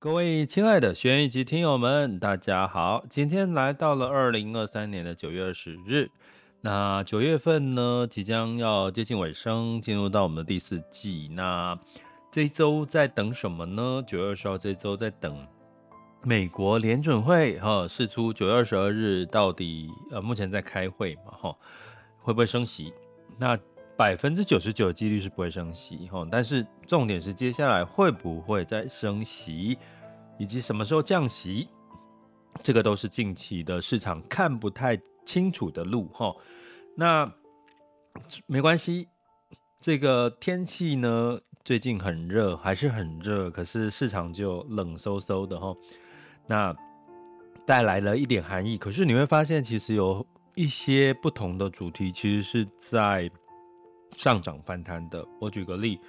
各位亲爱的学员以及听友们，大家好！今天来到了二零二三年的九月二十日，那九月份呢，即将要接近尾声，进入到我们的第四季。那这一周在等什么呢？九月二十号这周在等美国联准会哈释出九月二十二日到底呃目前在开会嘛哈会不会升息？那百分之九十九的几率是不会升息哈，但是重点是接下来会不会再升息，以及什么时候降息，这个都是近期的市场看不太清楚的路哈。那没关系，这个天气呢最近很热，还是很热，可是市场就冷飕飕的哈。那带来了一点寒意，可是你会发现其实有一些不同的主题，其实是在。上涨反弹的，我举个例，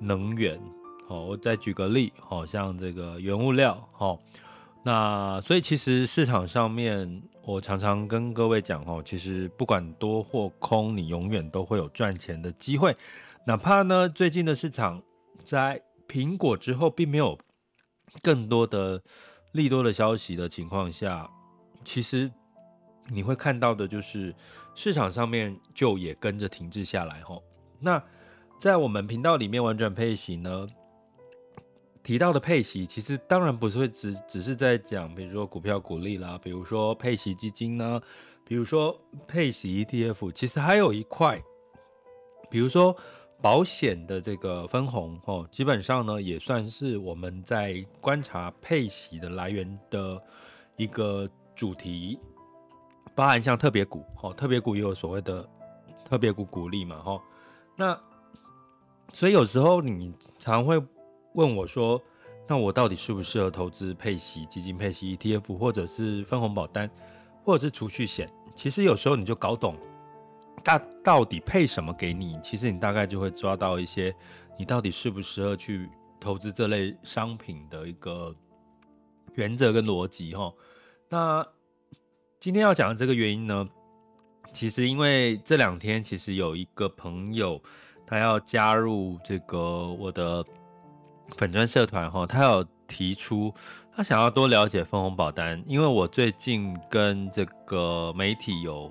能源，好，我再举个例，好像这个原物料，好，那所以其实市场上面，我常常跟各位讲，哦，其实不管多或空，你永远都会有赚钱的机会，哪怕呢最近的市场在苹果之后，并没有更多的利多的消息的情况下，其实你会看到的就是。市场上面就也跟着停滞下来吼。那在我们频道里面玩转配息呢，提到的配息，其实当然不是会只只是在讲，比如说股票股利啦，比如说配息基金呢，比如说配息 ETF，其实还有一块，比如说保险的这个分红哦，基本上呢也算是我们在观察配息的来源的一个主题。包含像特别股，哦，特别股也有所谓的特别股股利嘛，哈，那所以有时候你常会问我说，那我到底适不适合投资配息基金、配息 ETF，或者是分红保单，或者是储蓄险？其实有时候你就搞懂，大到底配什么给你，其实你大概就会抓到一些你到底适不适合去投资这类商品的一个原则跟逻辑，哈，那。今天要讲的这个原因呢，其实因为这两天其实有一个朋友，他要加入这个我的粉专社团哈，他有提出他想要多了解分红保单，因为我最近跟这个媒体有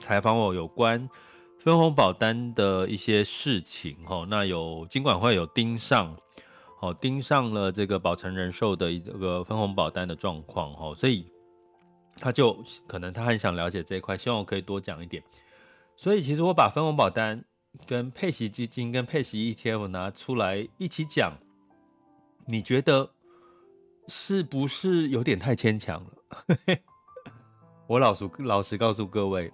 采访我有关分红保单的一些事情哈，那有金管会有盯上，哦盯上了这个保诚人寿的一个分红保单的状况哈，所以。他就可能他很想了解这一块，希望我可以多讲一点。所以其实我把分红保单、跟配息基金、跟配息 ETF 拿出来一起讲，你觉得是不是有点太牵强了？我老实老实告诉各位，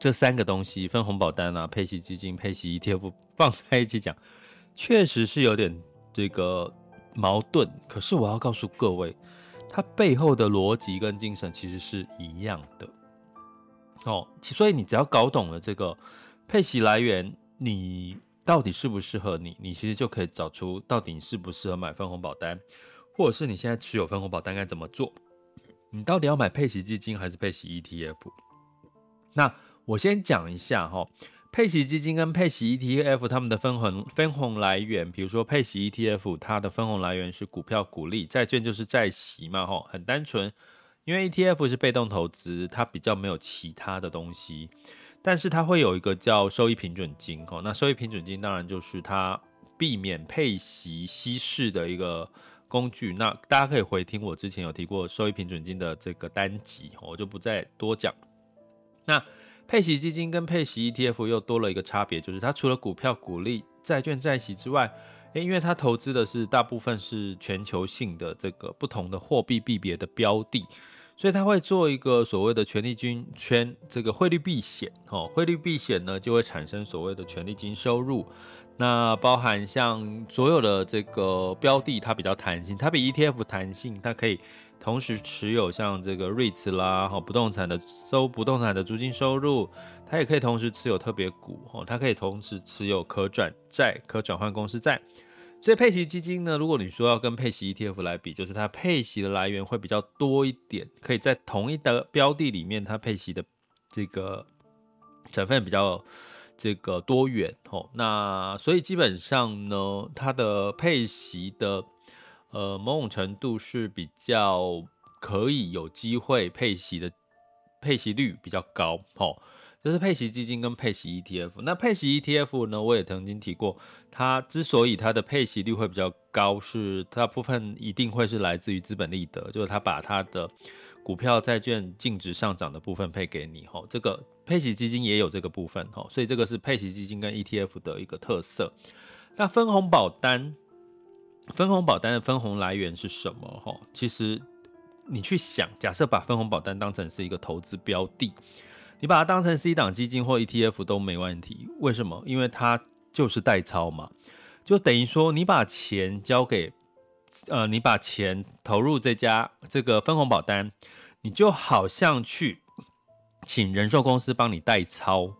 这三个东西——分红保单啊、配息基金、配息 ETF 放在一起讲，确实是有点这个矛盾。可是我要告诉各位。它背后的逻辑跟精神其实是一样的，哦，所以你只要搞懂了这个配息来源，你到底适不适合你，你其实就可以找出到底适不适合买分红保单，或者是你现在持有分红保单该怎么做，你到底要买配息基金还是配息 ETF？那我先讲一下哈。配息基金跟配息 ETF，他们的分红分红来源，比如说配息 ETF，它的分红来源是股票股利，债券就是债息嘛，吼，很单纯。因为 ETF 是被动投资，它比较没有其他的东西，但是它会有一个叫收益平准金，吼，那收益平准金当然就是它避免配息稀释的一个工具。那大家可以回听我之前有提过收益平准金的这个单集，我就不再多讲。那配息基金跟配息 ETF 又多了一个差别，就是它除了股票、股利、债券、债息之外，诶，因为它投资的是大部分是全球性的这个不同的货币币别的标的，所以它会做一个所谓的权利金圈这个汇率避险，哦，汇率避险呢就会产生所谓的权利金收入。那包含像所有的这个标的，它比较弹性，它比 ETF 弹性，它可以同时持有像这个 REITs 啦，哈，不动产的收不动产的租金收入，它也可以同时持有特别股，哦，它可以同时持有可转债、可转换公司债。所以配息基金呢，如果你说要跟配息 ETF 来比，就是它配息的来源会比较多一点，可以在同一的标的里面，它配息的这个成分比较。这个多元哦，那所以基本上呢，它的配息的呃某种程度是比较可以有机会配息的，配息率比较高哦，就是配息基金跟配息 ETF。那配息 ETF 呢，我也曾经提过，它之所以它的配息率会比较高，是它部分一定会是来自于资本利得，就是它把它的股票、债券净值上涨的部分配给你哦，这个。配息基金也有这个部分哈，所以这个是配息基金跟 ETF 的一个特色。那分红保单，分红保单的分红来源是什么哈？其实你去想，假设把分红保单当成是一个投资标的，你把它当成 C 档基金或 ETF 都没问题。为什么？因为它就是代操嘛，就等于说你把钱交给呃，你把钱投入这家这个分红保单，你就好像去。请人寿公司帮你代操，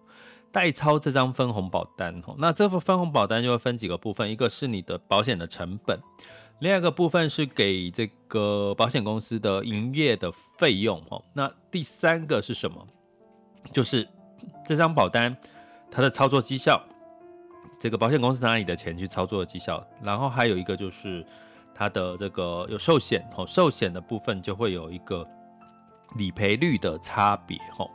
代抄这张分红保单哦。那这份分红保单就会分几个部分，一个是你的保险的成本，另外一个部分是给这个保险公司的营业的费用哦。那第三个是什么？就是这张保单它的操作绩效，这个保险公司拿你的钱去操作的绩效。然后还有一个就是它的这个有寿险，哦，寿险的部分就会有一个。理赔率的差别，哦，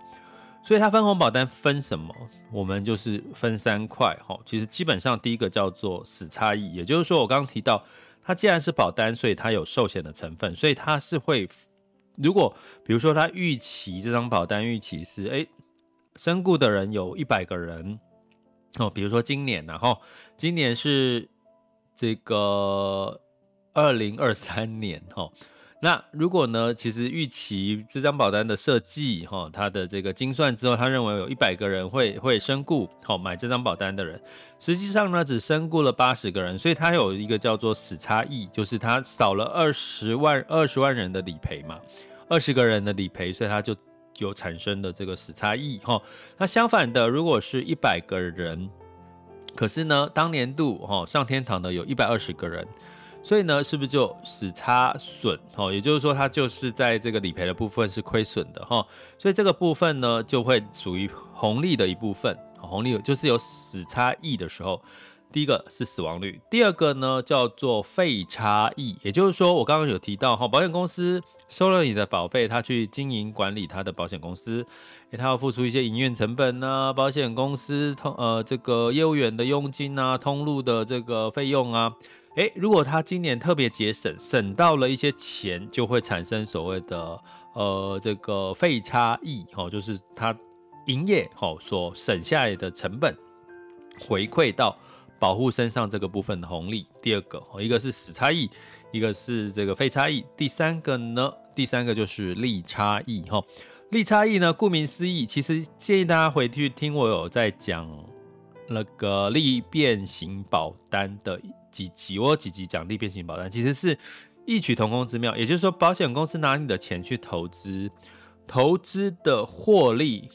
所以它分红保单分什么？我们就是分三块，哈，其实基本上第一个叫做死差异，也就是说我刚刚提到，它既然是保单，所以它有寿险的成分，所以它是会，如果比如说它预期这张保单预期是，哎，身故的人有一百个人，哦，比如说今年，然后今年是这个二零二三年，吼。那如果呢？其实预期这张保单的设计，哈，它的这个精算之后，他认为有一百个人会会身故，好买这张保单的人，实际上呢只身故了八十个人，所以它有一个叫做死差异，就是它少了二十万二十万人的理赔嘛，二十个人的理赔，所以它就有产生的这个死差异，哈。那相反的，如果是一百个人，可是呢当年度哈上天堂的有一百二十个人。所以呢，是不是就死差损？哦，也就是说，它就是在这个理赔的部分是亏损的哈。所以这个部分呢，就会属于红利的一部分。红利就是有死差异的时候，第一个是死亡率，第二个呢叫做费差异。也就是说，我刚刚有提到哈，保险公司收了你的保费，他去经营管理他的保险公司，他要付出一些营运成本啊，保险公司通呃这个业务员的佣金啊，通路的这个费用啊。诶，如果他今年特别节省，省到了一些钱，就会产生所谓的呃这个费差异，哦，就是他营业哦所省下来的成本回馈到保护身上这个部分的红利。第二个哦，一个是死差异，一个是这个费差异。第三个呢，第三个就是利差异，哈，利差异呢，顾名思义，其实建议大家回去听我有在讲那个利变型保单的。几集我几集讲利变型保单，其实是异曲同工之妙。也就是说，保险公司拿你的钱去投资，投资的获利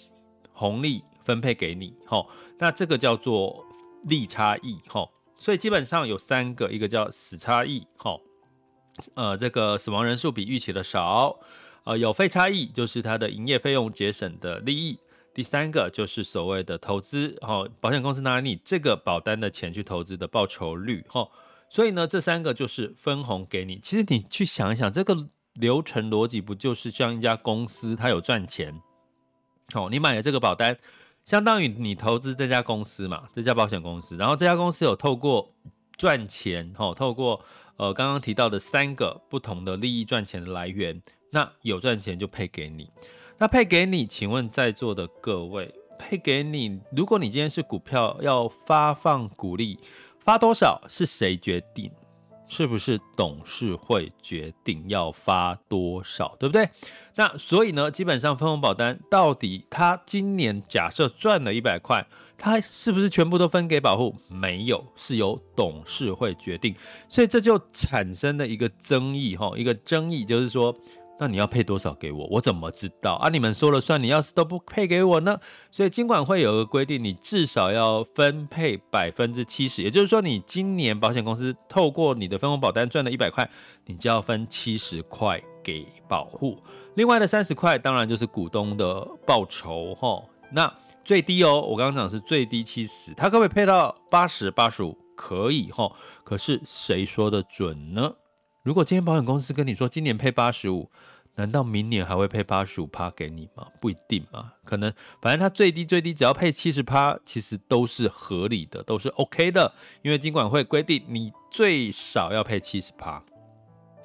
红利分配给你，吼，那这个叫做利差异，吼。所以基本上有三个，一个叫死差异，吼，呃，这个死亡人数比预期的少，呃，有费差异，就是它的营业费用节省的利益。第三个就是所谓的投资，哦，保险公司拿你这个保单的钱去投资的报酬率，哈，所以呢，这三个就是分红给你。其实你去想一想，这个流程逻辑不就是像一家公司它有赚钱，哦，你买了这个保单，相当于你投资这家公司嘛，这家保险公司，然后这家公司有透过赚钱，哈，透过呃刚刚提到的三个不同的利益赚钱的来源，那有赚钱就配给你。那配给你，请问在座的各位，配给你，如果你今天是股票要发放股利，发多少是谁决定？是不是董事会决定要发多少，对不对？那所以呢，基本上分红保单到底他今年假设赚了一百块，它是不是全部都分给保户？没有，是由董事会决定。所以这就产生了一个争议，哈，一个争议就是说。那你要配多少给我？我怎么知道啊？你们说了算。你要是都不配给我呢？所以金管会有个规定，你至少要分配百分之七十。也就是说，你今年保险公司透过你的分红保单赚了一百块，你就要分七十块给保户。另外的三十块，当然就是股东的报酬齁。那最低哦，我刚刚讲是最低七十，他可不可以配到八十、八十五？可以齁。可是谁说的准呢？如果今天保险公司跟你说今年配八十五，难道明年还会配八十五趴给你吗？不一定嘛，可能反正它最低最低只要配七十趴，其实都是合理的，都是 OK 的。因为金管会规定你最少要配七十趴，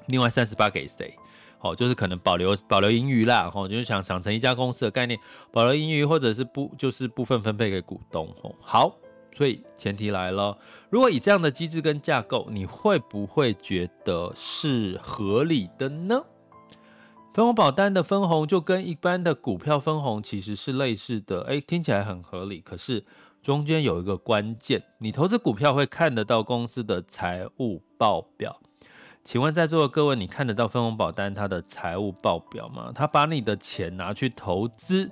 另外三十八给谁？哦，就是可能保留保留盈余啦，哦，就是想想成一家公司的概念，保留盈余或者是不就是部分分配给股东。哦，好。所以前提来了，如果以这样的机制跟架构，你会不会觉得是合理的呢？分红保单的分红就跟一般的股票分红其实是类似的，诶，听起来很合理。可是中间有一个关键，你投资股票会看得到公司的财务报表。请问在座的各位，你看得到分红保单它的财务报表吗？他把你的钱拿去投资。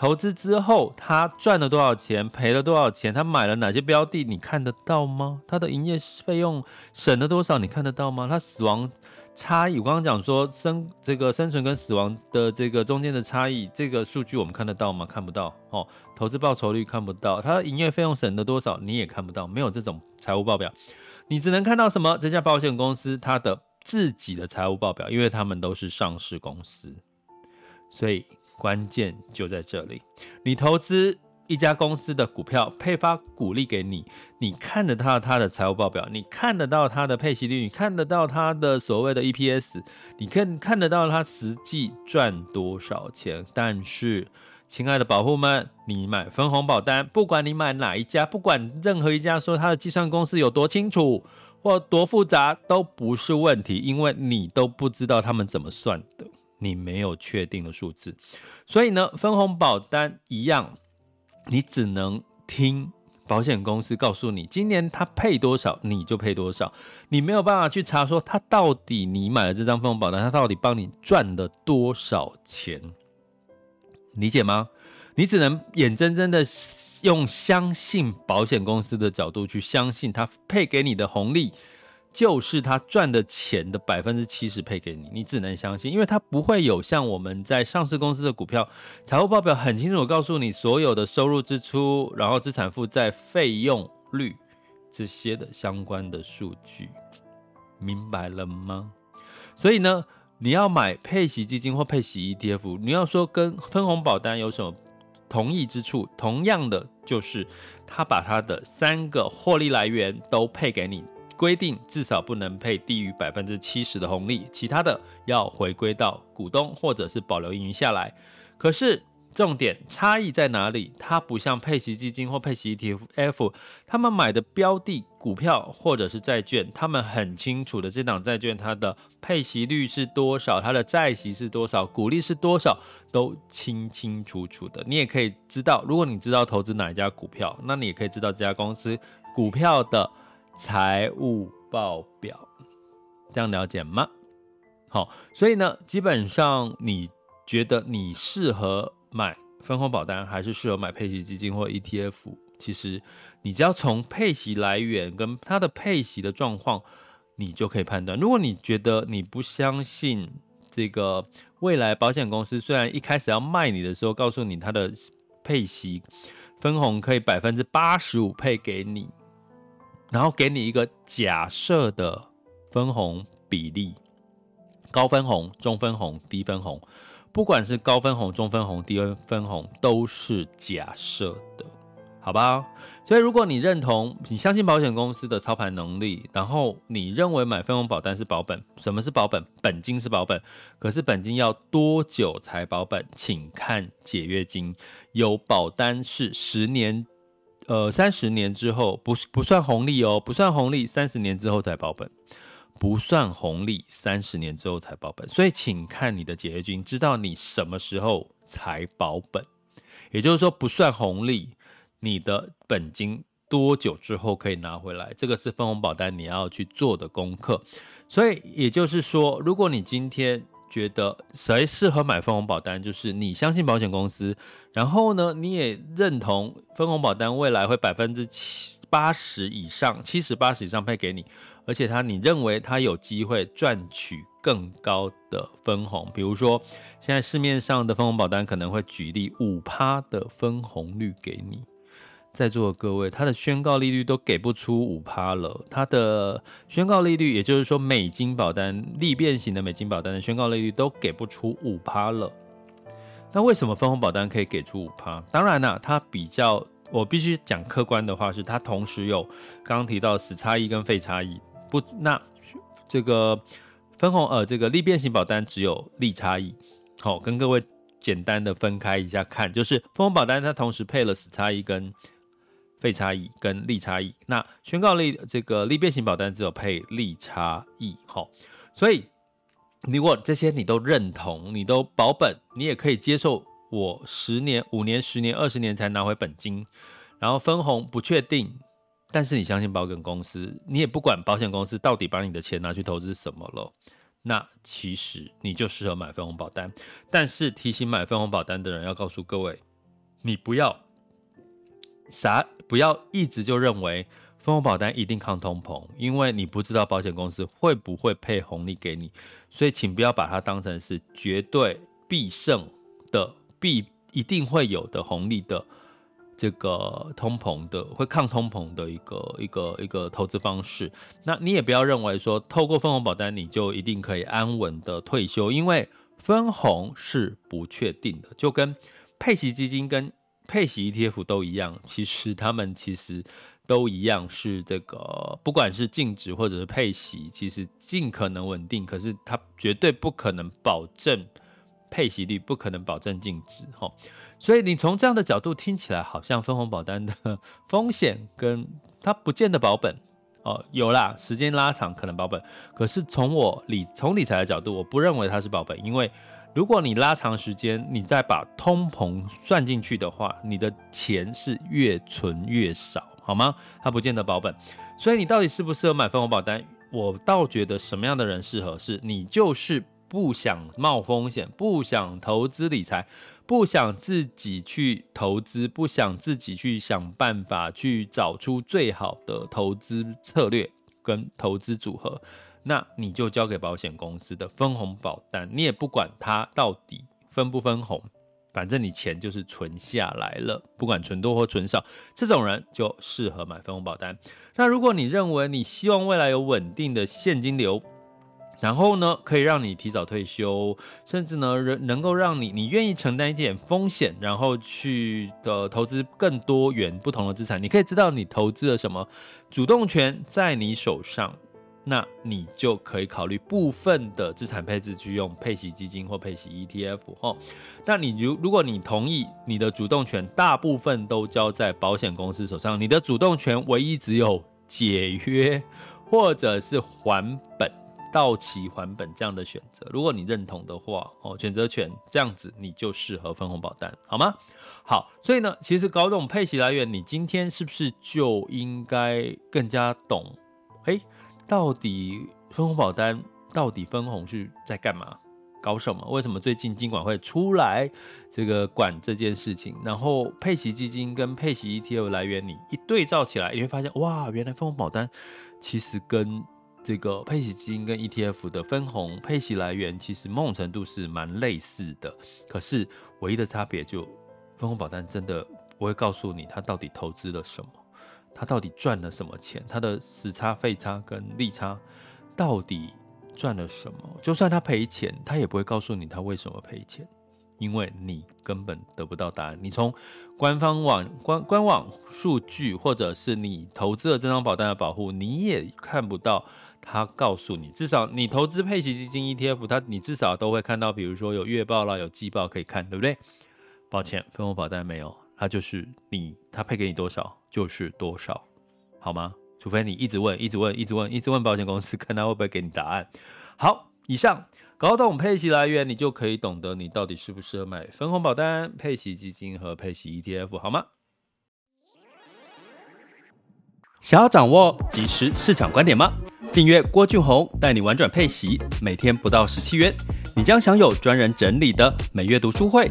投资之后，他赚了多少钱，赔了多少钱，他买了哪些标的，你看得到吗？他的营业费用省了多少，你看得到吗？他死亡差异，我刚刚讲说生这个生存跟死亡的这个中间的差异，这个数据我们看得到吗？看不到哦。投资报酬率看不到，他的营业费用省了多少，你也看不到，没有这种财务报表，你只能看到什么？这家保险公司它的自己的财务报表，因为他们都是上市公司，所以。关键就在这里，你投资一家公司的股票，配发股利给你，你看得到它的财务报表，你看得到它的配息率，你看得到它的所谓的 EPS，你看看得到它实际赚多少钱。但是，亲爱的保户们，你买分红保单，不管你买哪一家，不管任何一家说它的计算公式有多清楚或多复杂，都不是问题，因为你都不知道他们怎么算的。你没有确定的数字，所以呢，分红保单一样，你只能听保险公司告诉你，今年他配多少，你就配多少，你没有办法去查说他到底你买了这张分红保单，他到底帮你赚了多少钱，理解吗？你只能眼睁睁的用相信保险公司的角度去相信他配给你的红利。就是他赚的钱的百分之七十配给你，你只能相信，因为他不会有像我们在上市公司的股票财务报表很清楚告诉你所有的收入支出，然后资产负债费用率这些的相关的数据，明白了吗？所以呢，你要买配息基金或配息 ETF，你要说跟分红保单有什么同异之处？同样的，就是他把他的三个获利来源都配给你。规定至少不能配低于百分之七十的红利，其他的要回归到股东或者是保留盈余下来。可是重点差异在哪里？它不像配息基金或配息 ETF，他们买的标的股票或者是债券，他们很清楚的这档债券它的配息率是多少，它的债息是多少，股利是多少，都清清楚楚的。你也可以知道，如果你知道投资哪一家股票，那你也可以知道这家公司股票的。财务报表，这样了解吗？好，所以呢，基本上你觉得你适合买分红保单，还是适合买配息基金或 ETF？其实你只要从配息来源跟它的配息的状况，你就可以判断。如果你觉得你不相信这个未来保险公司，虽然一开始要卖你的时候告诉你它的配息分红可以百分之八十五配给你。然后给你一个假设的分红比例，高分红、中分红、低分红，不管是高分红、中分红、低分红，都是假设的，好吧？所以如果你认同、你相信保险公司的操盘能力，然后你认为买分红保单是保本，什么是保本？本金是保本，可是本金要多久才保本？请看解约金，有保单是十年。呃，三十年之后不不算红利哦，不算红利，三十年之后才保本，不算红利，三十年之后才保本。所以，请看你的解约金，知道你什么时候才保本。也就是说，不算红利，你的本金多久之后可以拿回来？这个是分红保单你要去做的功课。所以也就是说，如果你今天觉得谁适合买分红保单，就是你相信保险公司，然后呢，你也认同分红保单未来会百分之七八十以上、七十八十以上配给你，而且他你认为他有机会赚取更高的分红，比如说现在市面上的分红保单可能会举例五趴的分红率给你。在座的各位，他的宣告利率都给不出五趴了。他的宣告利率，也就是说美金保单、利变型的美金保单的宣告利率都给不出五趴了。那为什么分红保单可以给出五趴？当然啦，它比较，我必须讲客观的话，是它同时有刚刚提到死差异跟费差异。不，那这个分红呃，这个利变型保单只有利差异。好，跟各位简单的分开一下看，就是分红保单它同时配了死差异跟费差异跟利差异，那宣告利这个利变型保单只有配利差异，好，所以如果这些你都认同，你都保本，你也可以接受我十年、五年、十年、二十年才拿回本金，然后分红不确定，但是你相信保险公司，你也不管保险公司到底把你的钱拿去投资什么了，那其实你就适合买分红保单。但是提醒买分红保单的人要告诉各位，你不要。啥？不要一直就认为分红保单一定抗通膨，因为你不知道保险公司会不会配红利给你，所以请不要把它当成是绝对必胜的、必一定会有的红利的这个通膨的会抗通膨的一个一个一个投资方式。那你也不要认为说透过分红保单你就一定可以安稳的退休，因为分红是不确定的，就跟配息基金跟配息 ETF 都一样，其实他们其实都一样，是这个不管是净值或者是配息，其实尽可能稳定，可是它绝对不可能保证配息率，不可能保证净值，哈。所以你从这样的角度听起来，好像分红保单的风险跟它不见得保本哦，有啦，时间拉长可能保本，可是从我理从理财的角度，我不认为它是保本，因为。如果你拉长时间，你再把通膨算进去的话，你的钱是越存越少，好吗？它不见得保本，所以你到底适不适合买分红保单？我倒觉得什么样的人适合？是你就是不想冒风险，不想投资理财，不想自己去投资，不想自己去想办法去找出最好的投资策略跟投资组合。那你就交给保险公司的分红保单，你也不管它到底分不分红，反正你钱就是存下来了，不管存多或存少，这种人就适合买分红保单。那如果你认为你希望未来有稳定的现金流，然后呢，可以让你提早退休，甚至呢，能能够让你你愿意承担一点风险，然后去的投资更多元不同的资产，你可以知道你投资了什么，主动权在你手上。那你就可以考虑部分的资产配置去用配息基金或配息 ETF。那你如如果你同意，你的主动权大部分都交在保险公司手上，你的主动权唯一只有解约或者是还本、到期还本这样的选择。如果你认同的话，哦，选择权这样子你就适合分红保单，好吗？好，所以呢，其实搞懂配息来源，你今天是不是就应该更加懂？诶。到底分红保单到底分红是在干嘛？搞什么？为什么最近金管会出来这个管这件事情？然后配息基金跟配息 ETF 来源，你一对照起来，你会发现哇，原来分红保单其实跟这个配息基金跟 ETF 的分红配息来源其实某种程度是蛮类似的。可是唯一的差别就分红保单真的不会告诉你它到底投资了什么。他到底赚了什么钱？他的死差、费差跟利差到底赚了什么？就算他赔钱，他也不会告诉你他为什么赔钱，因为你根本得不到答案。你从官方网官官网数据，或者是你投资了这张保单的保护，你也看不到他告诉你。至少你投资配息基金 ETF，他你至少都会看到，比如说有月报啦，有季报可以看，对不对？抱歉，分红保单没有。它就是你，它配给你多少就是多少，好吗？除非你一直问，一直问，一直问，一直问保险公司，看他会不会给你答案。好，以上搞懂配息来源，你就可以懂得你到底适不适合买分红保单、配息基金和配息 ETF，好吗？想要掌握即时市场观点吗？订阅郭俊宏带你玩转配息，每天不到十七元，你将享有专人整理的每月读书会、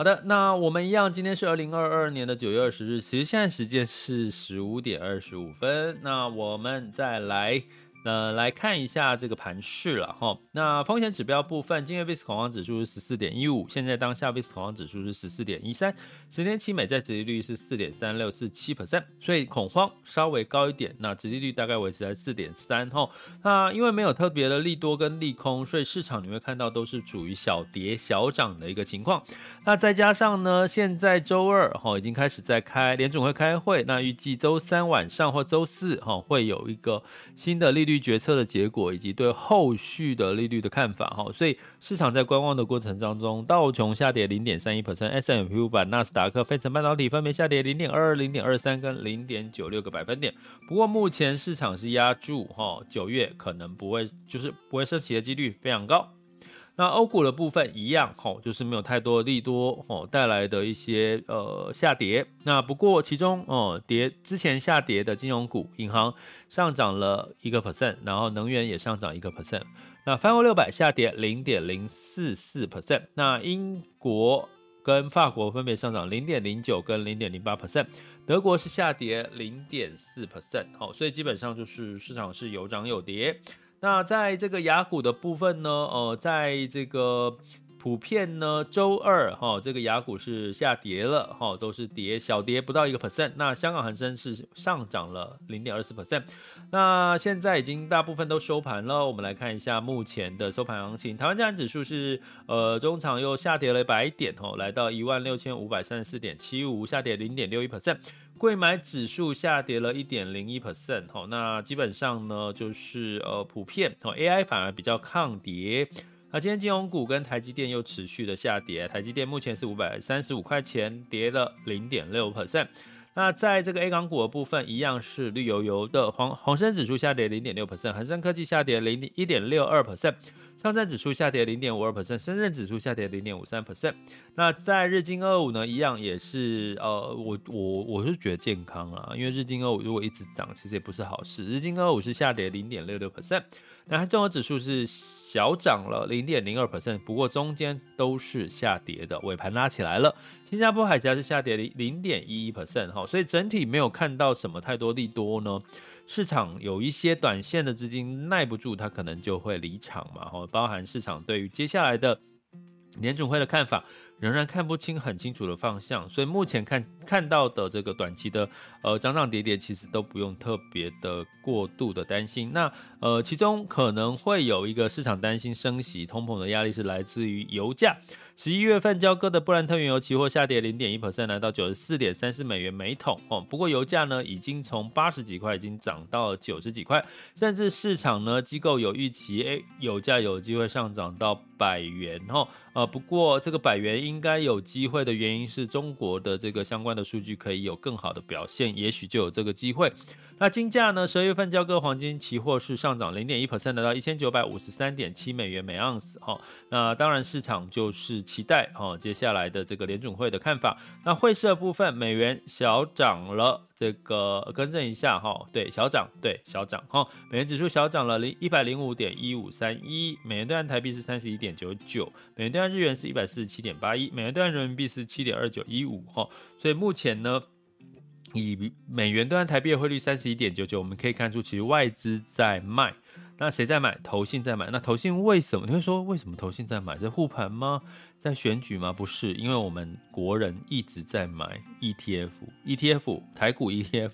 好的，那我们一样，今天是二零二二年的九月二十日，其实现在时间是十五点二十五分。那我们再来。呃，来看一下这个盘势了哈。那风险指标部分，今日 VIX 恐慌指数是十四点一五，现在当下 VIX 恐慌指数是十四点一三，十年期美债殖利率是四点三六四七 percent，所以恐慌稍微高一点。那殖利率大概维持在四点三哈。那因为没有特别的利多跟利空，所以市场你会看到都是处于小跌小涨的一个情况。那再加上呢，现在周二哈已经开始在开联准会开会，那预计周三晚上或周四哈会有一个新的利率。决策的结果以及对后续的利率的看法哈，所以市场在观望的过程当中，道琼下跌零点三一 percent，S&P 五百、纳斯达克、费城半导体分别下跌零点二二、零点二三跟零点九六个百分点。不过目前市场是压住哈，九月可能不会就是不会升息的几率非常高。那欧股的部分一样，吼，就是没有太多利多，吼带来的一些呃下跌。那不过其中哦跌之前下跌的金融股、银行上涨了一个 percent，然后能源也上涨一个 percent。那泛欧六百下跌零点零四四 percent。那英国跟法国分别上涨零点零九跟零点零八 percent，德国是下跌零点四 percent。好，所以基本上就是市场是有涨有跌。那在这个雅股的部分呢，呃，在这个普遍呢，周二哈，这个雅股是下跌了哈，都是跌小跌不到一个 percent。那香港恒生是上涨了零点二四 percent。那现在已经大部分都收盘了，我们来看一下目前的收盘行情。台湾加权指数是呃中场又下跌了一百点哦，来到一万六千五百三十四点七五，下跌零点六一 percent。柜买指数下跌了一点零一 percent，好，那基本上呢就是呃普遍哦，AI 反而比较抗跌。那今天金融股跟台积电又持续的下跌，台积电目前是五百三十五块钱，跌了零点六 percent。那在这个 A 港股的部分，一样是绿油油的，黄恒生指数下跌零点六 percent，恒生科技下跌零一点六二 percent。上证指数下跌零点五二 percent，深圳指数下跌零点五三 percent。那在日经二五呢，一样也是呃，我我我是觉得健康啊，因为日经二五如果一直涨，其实也不是好事。日经二五是下跌零点六六 percent，那它综合指数是小涨了零点零二 percent，不过中间都是下跌的，尾盘拉起来了。新加坡海峡是下跌零零点一一 percent 哈，所以整体没有看到什么太多利多呢。市场有一些短线的资金耐不住，它可能就会离场嘛。哈，包含市场对于接下来的年总会的看法，仍然看不清很清楚的方向，所以目前看看到的这个短期的呃涨涨跌跌，其实都不用特别的过度的担心。那呃，其中可能会有一个市场担心升息通膨的压力，是来自于油价。十一月份交割的布兰特原油期货下跌零点一 percent，来到九十四点三四美元每桶哦。不过油价呢，已经从八十几块已经涨到九十几块，甚至市场呢机构有预期，哎，油价有机会上涨到百元哦。呃，不过这个百元一应该有机会的原因是中国的这个相关的数据可以有更好的表现，也许就有这个机会。那金价呢？十二月份交割黄金期货是上涨零点一 percent，来到一千九百五十三点七美元每盎司。哈，那当然市场就是期待哈接下来的这个联准会的看法。那汇市部分，美元小涨了，这个更正一下哈，对，小涨，对，小涨哈。美元指数小涨了零一百零五点一五三一，美元兑换台币是三十一点九九，美元兑换日元是一百四十七点八一，美元兑换人民币是七点二九一五哈。所以目前呢。以美元兑换台币的汇率三十一点九九，我们可以看出，其实外资在卖。那谁在买？投信在买。那投信为什么？你会说为什么投信在买？在护盘吗？在选举吗？不是，因为我们国人一直在买 ETF，ETF 台股 ETF。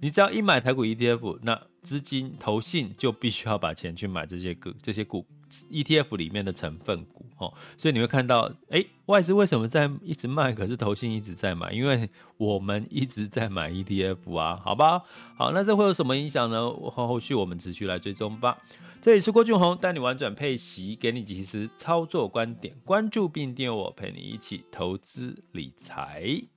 你只要一买台股 ETF，那资金投信就必须要把钱去买这些股、这些股 ETF 里面的成分股哦，所以你会看到，哎，外资为什么在一直卖，可是投信一直在买？因为我们一直在买 ETF 啊，好吧？好，那这会有什么影响呢？后后续我们持续来追踪吧。这里是郭俊宏，带你玩转配息，给你及时操作观点，关注并订阅我，陪你一起投资理财。